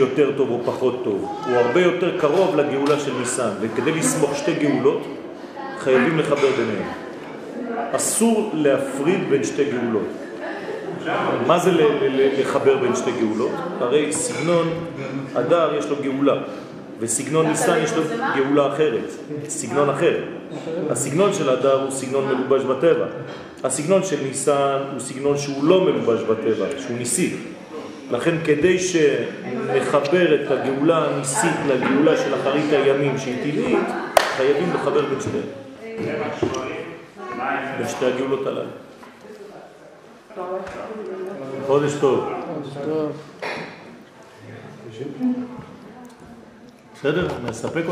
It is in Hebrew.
יותר טוב או פחות טוב, הוא הרבה יותר קרוב לגאולה של ניסן, וכדי לסמוך שתי גאולות חייבים לחבר ביניהם. אסור להפריד בין שתי גאולות. מה זה לחבר בין שתי גאולות? הרי סגנון אדר יש לו גאולה, וסגנון ניסן יש לו גאולה אחרת, סגנון אחר. הסגנון של אדר הוא סגנון מלובש בטבע. הסגנון של ניסן הוא סגנון שהוא לא מלובש בטבע, שהוא ניסי. לכן כדי שנחבר את הגאולה הניסית לגאולה של אחרית הימים שהיא טבעית, חייבים לחבר בין שתי. בין שתי הגאולות הללו. חודש טוב. בסדר? נספק